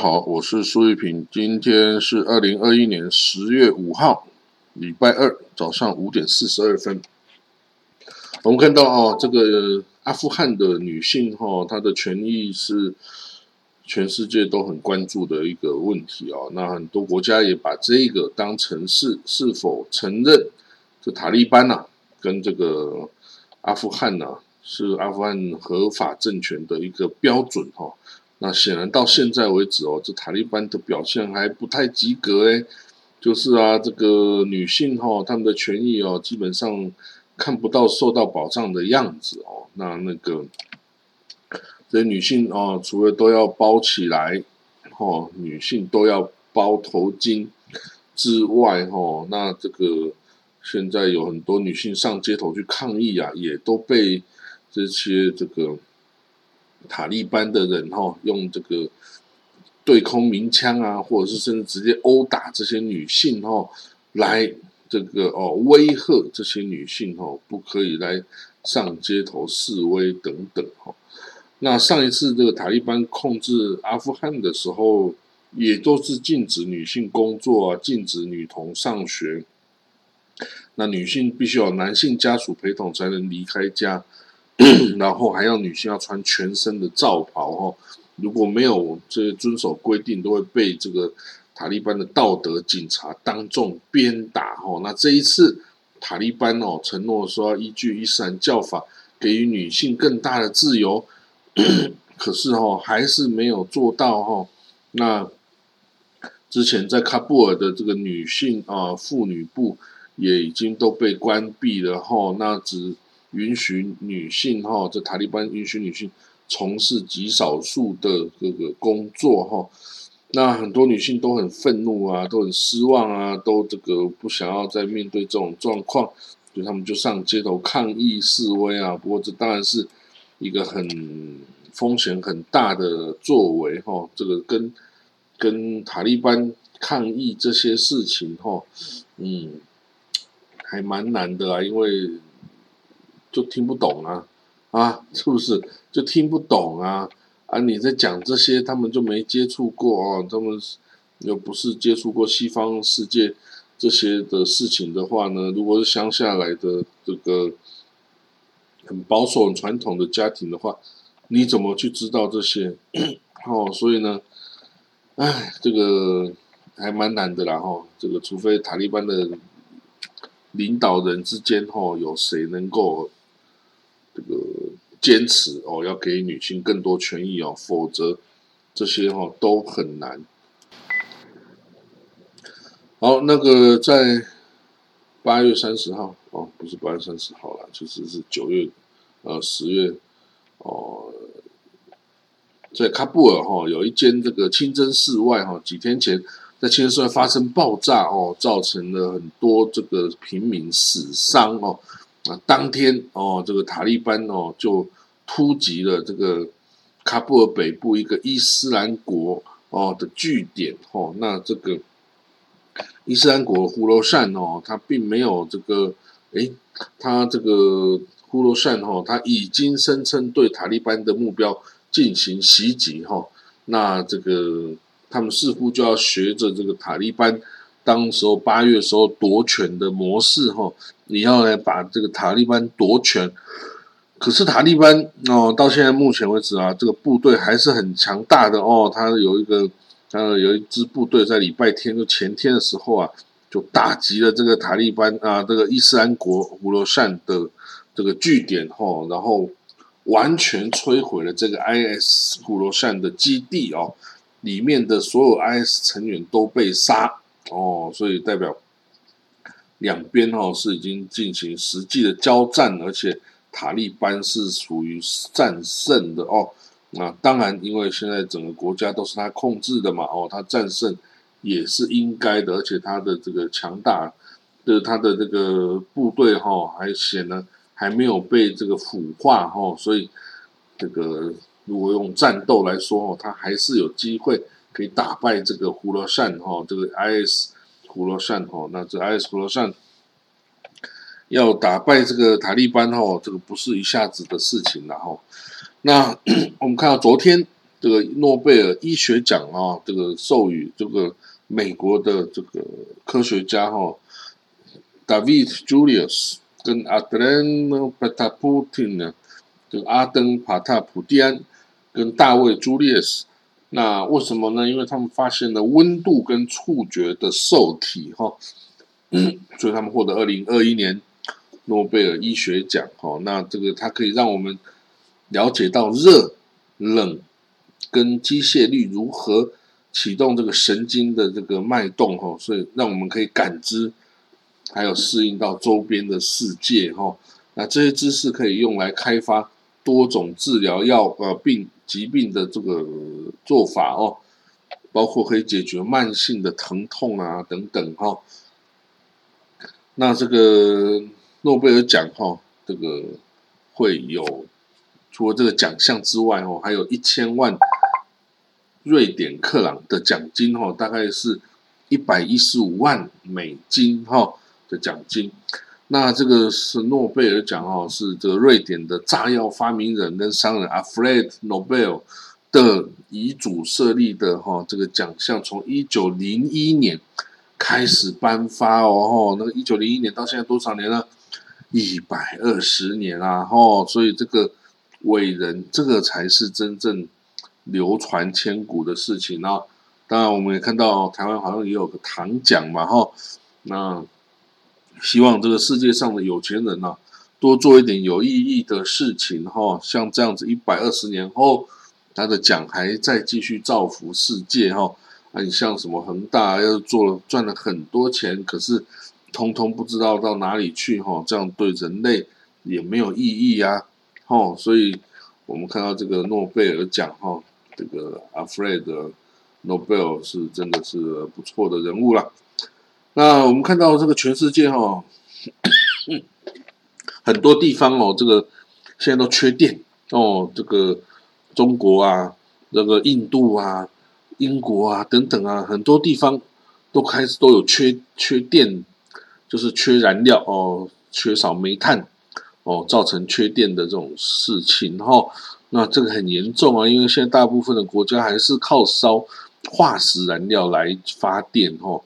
好，我是苏玉平。今天是二零二一年十月五号，礼拜二早上五点四十二分。我们看到哦，这个阿富汗的女性哈，她的权益是全世界都很关注的一个问题哦。那很多国家也把这个当成是是否承认这塔利班呐，跟这个阿富汗呐是阿富汗合法政权的一个标准哈。那显然到现在为止哦，这塔利班的表现还不太及格诶。就是啊，这个女性哈，她们的权益哦，基本上看不到受到保障的样子哦。那那个这些女性哦，除了都要包起来，哦，女性都要包头巾之外，哦，那这个现在有很多女性上街头去抗议啊，也都被这些这个。塔利班的人哈，用这个对空鸣枪啊，或者是甚至直接殴打这些女性哈，来这个哦威吓这些女性哈，不可以来上街头示威等等哈。那上一次这个塔利班控制阿富汗的时候，也都是禁止女性工作啊，禁止女童上学。那女性必须有男性家属陪同才能离开家。然后还要女性要穿全身的罩袍哈，如果没有这些遵守规定，都会被这个塔利班的道德警察当众鞭打哈。那这一次塔利班哦承诺说要依据伊斯兰教法给予女性更大的自由，可是哈还是没有做到哈。那之前在喀布尔的这个女性啊妇女部也已经都被关闭了哈。那只。允许女性哈，这塔利班允许女性从事极少数的这个工作哈，那很多女性都很愤怒啊，都很失望啊，都这个不想要再面对这种状况，所以他们就上街头抗议示威啊。不过这当然是一个很风险很大的作为哈，这个跟跟塔利班抗议这些事情哈，嗯，还蛮难的啊，因为。就听不懂啊，啊，是不是？就听不懂啊，啊，你在讲这些，他们就没接触过哦，他们又不是接触过西方世界这些的事情的话呢？如果是乡下来的这个很保守、很传统的家庭的话，你怎么去知道这些？哦，所以呢，哎，这个还蛮难的啦，哈，这个除非塔利班的领导人之间，哈，有谁能够。这个坚持哦，要给女性更多权益哦，否则这些哈都很难。好，那个在八月三十号哦，不是八月三十号了，其实是九月呃十月哦，在喀布尔哈有一间这个清真寺外哈，几天前在清真寺外发生爆炸哦，造成了很多这个平民死伤哦。啊，当天哦，这个塔利班哦就突击了这个喀布尔北部一个伊斯兰国哦的据点哦。那这个伊斯兰国呼罗珊哦，他并没有这个，诶，他这个呼罗珊哦，他已经声称对塔利班的目标进行袭击哈。那这个他们似乎就要学着这个塔利班。当时候八月时候夺权的模式哈，你要来把这个塔利班夺权，可是塔利班哦，到现在目前为止啊，这个部队还是很强大的哦。他有一个呃，有一支部队在礼拜天就前天的时候啊，就打击了这个塔利班啊，这个伊斯兰国胡罗善的这个据点哈，然后完全摧毁了这个 IS 胡罗善的基地哦，里面的所有 IS 成员都被杀。哦，所以代表两边哈是已经进行实际的交战，而且塔利班是属于战胜的哦。那当然，因为现在整个国家都是他控制的嘛，哦，他战胜也是应该的，而且他的这个强大的他的这个部队哈，还显得还没有被这个腐化哈，所以这个如果用战斗来说哦，他还是有机会可以打败这个胡罗善哈，这个 IS 胡罗善哈，那这 IS 胡罗善要打败这个塔利班哈，这个不是一下子的事情了哈。那 我们看到昨天这个诺贝尔医学奖啊，这个授予这个美国的这个科学家哈，David Julius 跟 Adrian Pataputin 呢，这个阿登·帕塔普蒂安跟大卫·朱利斯。那为什么呢？因为他们发现了温度跟触觉的受体哈，所以他们获得二零二一年诺贝尔医学奖哈。那这个它可以让我们。了解到热、冷跟机械力如何启动这个神经的这个脉动哈，所以让我们可以感知，还有适应到周边的世界哈。那这些知识可以用来开发多种治疗药呃病疾病的这个做法哦，包括可以解决慢性的疼痛啊等等哈。那这个诺贝尔奖哈，这个会有。除了这个奖项之外，哦，还有一千万瑞典克朗的奖金，哈，大概是一百一十五万美金，哈的奖金。那这个是诺贝尔奖，哦，是这个瑞典的炸药发明人跟商人 Alfred Nobel 的遗嘱设立的，哈，这个奖项从一九零一年开始颁发哦，哈，那个一九零一年到现在多少年了？一百二十年啊，哈，所以这个。伟人，这个才是真正流传千古的事情啊！当然，我们也看到台湾好像也有个唐奖嘛，哈。那希望这个世界上的有钱人呢，多做一点有意义的事情，哈。像这样子，一百二十年后，他的奖还在继续造福世界，哈。啊，你像什么恒大，又做了赚了很多钱，可是通通不知道到哪里去，哈。这样对人类也没有意义啊。哦，所以我们看到这个诺贝尔奖哈，这个阿弗雷德·诺贝尔是真的是不错的人物了。那我们看到这个全世界哈，很多地方哦，这个现在都缺电哦，这个中国啊，这个印度啊，英国啊等等啊，很多地方都开始都有缺缺电，就是缺燃料哦，缺少煤炭。哦，造成缺电的这种事情哈，那这个很严重啊，因为现在大部分的国家还是靠烧化石燃料来发电哈。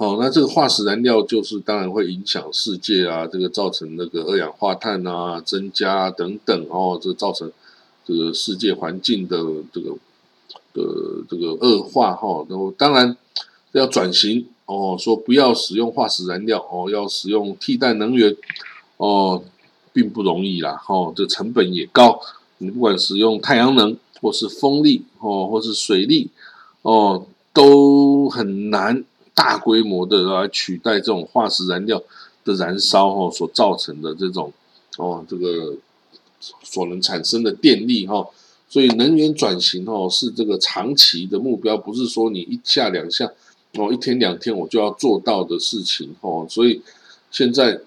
好，那这个化石燃料就是当然会影响世界啊，这个造成那个二氧化碳啊增加等等哦，这造成这个世界环境的这个的这个恶化哈。然后当然要转型哦，说不要使用化石燃料哦，要使用替代能源。哦，并不容易啦，哈，这成本也高。你不管使用太阳能，或是风力，哦，或是水力，哦，都很难大规模的来取代这种化石燃料的燃烧，哦，所造成的这种，哦，这个所能产生的电力，哈。所以能源转型，哦，是这个长期的目标，不是说你一下两下，哦，一天两天我就要做到的事情，哦。所以现在。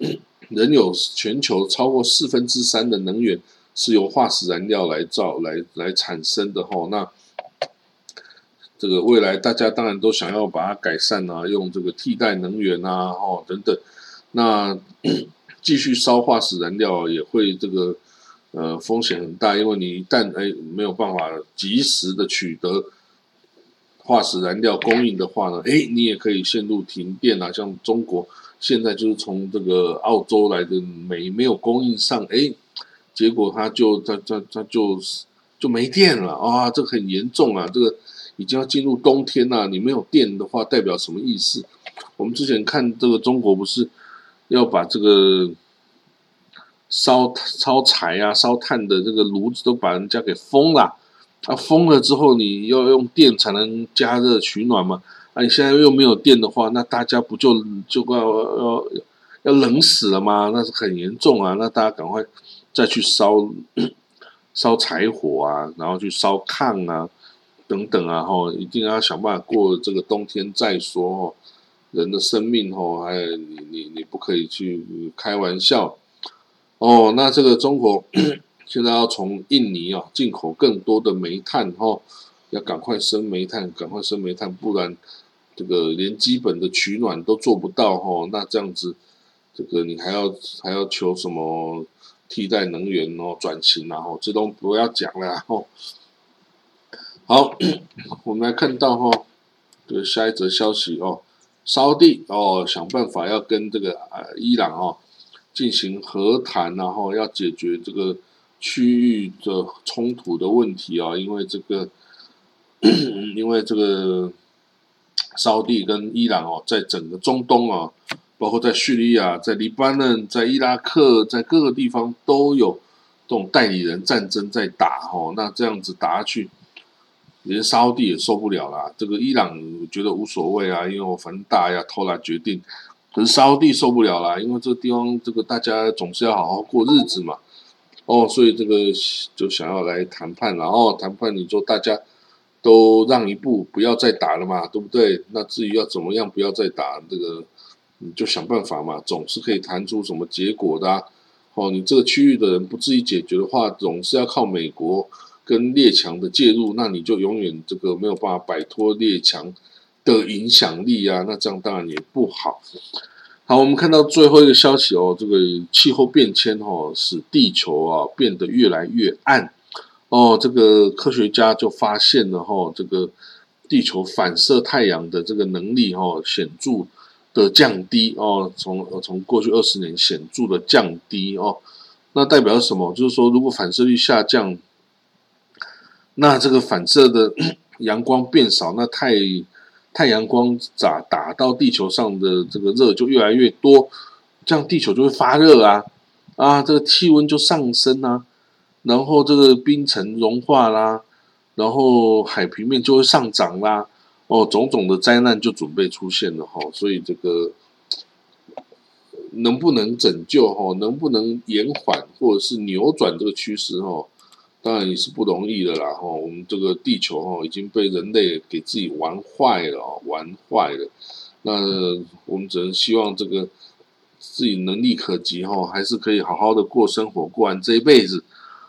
仍有全球超过四分之三的能源是由化石燃料来造来来产生的哈，那这个未来大家当然都想要把它改善啊，用这个替代能源啊，哦等等，那 继续烧化石燃料也会这个呃风险很大，因为你一旦哎没有办法及时的取得化石燃料供应的话呢，哎你也可以陷入停电啊，像中国。现在就是从这个澳洲来的煤没有供应上，哎，结果他就他他他就就没电了啊！这很严重啊！这个已经要进入冬天了，你没有电的话，代表什么意思？我们之前看这个中国不是要把这个烧烧柴啊、烧炭的这个炉子都把人家给封了，啊，封了之后你要用电才能加热取暖吗？啊，你现在又没有电的话，那大家不就就要要要冷死了吗？那是很严重啊！那大家赶快再去烧烧柴火啊，然后去烧炕啊，等等啊，吼，一定要想办法过这个冬天再说哦。人的生命哦，还有你你你不可以去开玩笑哦。那这个中国 现在要从印尼啊进口更多的煤炭哦。要赶快生煤炭，赶快生煤炭，不然这个连基本的取暖都做不到哦。那这样子，这个你还要还要求什么替代能源哦，转型然后这都不要讲了哦。好，我们来看到哈，这个下一则消息哦，沙地哦想办法要跟这个呃伊朗哦进行和谈，然后要解决这个区域的冲突的问题啊，因为这个。因为这个沙地跟伊朗哦，在整个中东啊，包括在叙利亚、在黎巴嫩、在伊拉克，在各个地方都有这种代理人战争在打哦。那这样子打下去，连沙地也受不了啦。这个伊朗觉得无所谓啊，因为我反正大家偷来决定。可是沙地受不了啦，因为这个地方这个大家总是要好好过日子嘛。哦，所以这个就想要来谈判，然后谈判，你说大家。都让一步，不要再打了嘛，对不对？那至于要怎么样，不要再打，这个你就想办法嘛，总是可以谈出什么结果的。哦，你这个区域的人不自己解决的话，总是要靠美国跟列强的介入，那你就永远这个没有办法摆脱列强的影响力啊。那这样当然也不好。好，我们看到最后一个消息哦，这个气候变迁哦，使地球啊变得越来越暗。哦，这个科学家就发现了哈，这个地球反射太阳的这个能力哈显著的降低哦，从从过去二十年显著的降低哦，那代表什么？就是说，如果反射率下降，那这个反射的 阳光变少，那太太阳光打打到地球上的这个热就越来越多，这样地球就会发热啊啊，这个气温就上升啊。然后这个冰层融化啦，然后海平面就会上涨啦，哦，种种的灾难就准备出现了哈，所以这个能不能拯救哈，能不能延缓或者是扭转这个趋势哈，当然也是不容易的啦哈。我们这个地球哈已经被人类给自己玩坏了，玩坏了。那我们只能希望这个自己能力可及哈，还是可以好好的过生活，过完这一辈子。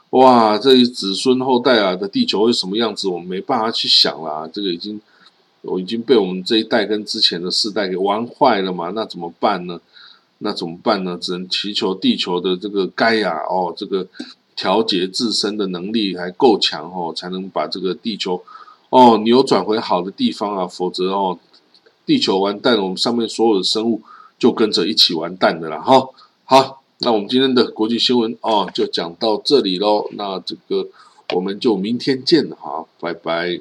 哇，这子孙后代啊的地球会什么样子？我们没办法去想啦。这个已经，我已经被我们这一代跟之前的世代给玩坏了嘛？那怎么办呢？那怎么办呢？只能祈求地球的这个盖亚哦，这个调节自身的能力还够强哦，才能把这个地球哦扭转回好的地方啊。否则哦，地球完蛋，我们上面所有的生物就跟着一起完蛋的了。哈，好。那我们今天的国际新闻哦，就讲到这里喽。那这个我们就明天见，了哈，拜拜。